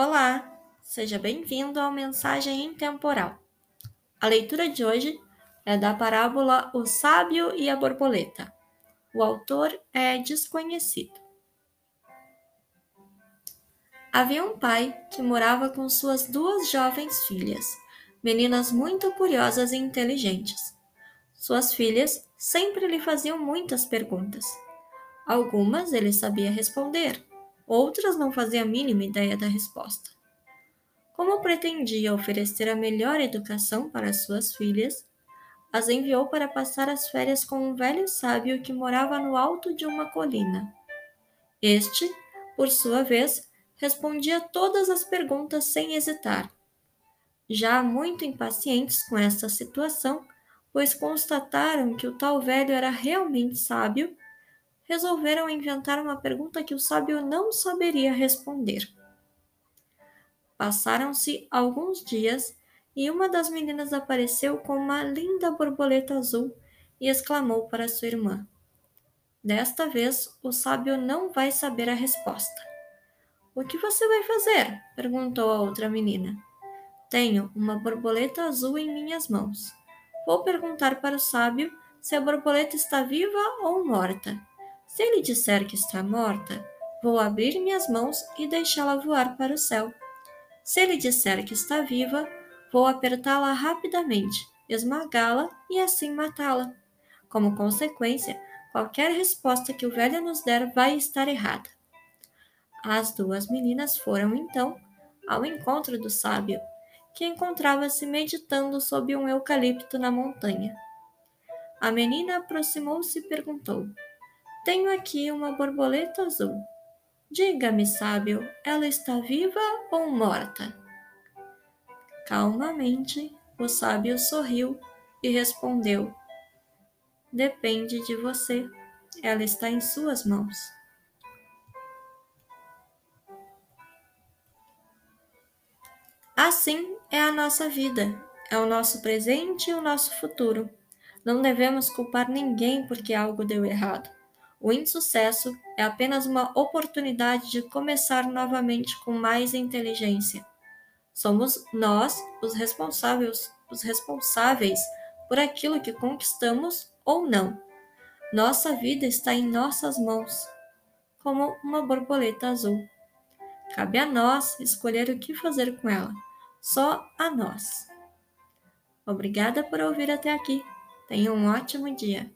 Olá, seja bem-vindo ao Mensagem Intemporal. A leitura de hoje é da parábola O Sábio e a Borboleta. O autor é desconhecido. Havia um pai que morava com suas duas jovens filhas, meninas muito curiosas e inteligentes. Suas filhas sempre lhe faziam muitas perguntas. Algumas ele sabia responder, outras não faziam a mínima ideia da resposta. Como pretendia oferecer a melhor educação para suas filhas, as enviou para passar as férias com um velho sábio que morava no alto de uma colina. Este, por sua vez, respondia todas as perguntas sem hesitar. Já muito impacientes com esta situação, pois constataram que o tal velho era realmente sábio, resolveram inventar uma pergunta que o sábio não saberia responder. Passaram-se alguns dias e uma das meninas apareceu com uma linda borboleta azul e exclamou para sua irmã: Desta vez o sábio não vai saber a resposta. O que você vai fazer? perguntou a outra menina. Tenho uma borboleta azul em minhas mãos. Vou perguntar para o sábio se a borboleta está viva ou morta. Se ele disser que está morta, vou abrir minhas mãos e deixá-la voar para o céu. Se ele disser que está viva, vou apertá-la rapidamente, esmagá-la e assim matá-la. Como consequência, qualquer resposta que o velho nos der vai estar errada. As duas meninas foram então ao encontro do sábio, que encontrava-se meditando sob um eucalipto na montanha. A menina aproximou-se e perguntou: tenho aqui uma borboleta azul. Diga-me, sábio, ela está viva ou morta? Calmamente, o sábio sorriu e respondeu: Depende de você. Ela está em suas mãos. Assim é a nossa vida, é o nosso presente e o nosso futuro. Não devemos culpar ninguém porque algo deu errado. O insucesso é apenas uma oportunidade de começar novamente com mais inteligência. Somos nós os responsáveis, os responsáveis por aquilo que conquistamos ou não. Nossa vida está em nossas mãos, como uma borboleta azul. Cabe a nós escolher o que fazer com ela, só a nós. Obrigada por ouvir até aqui. Tenha um ótimo dia.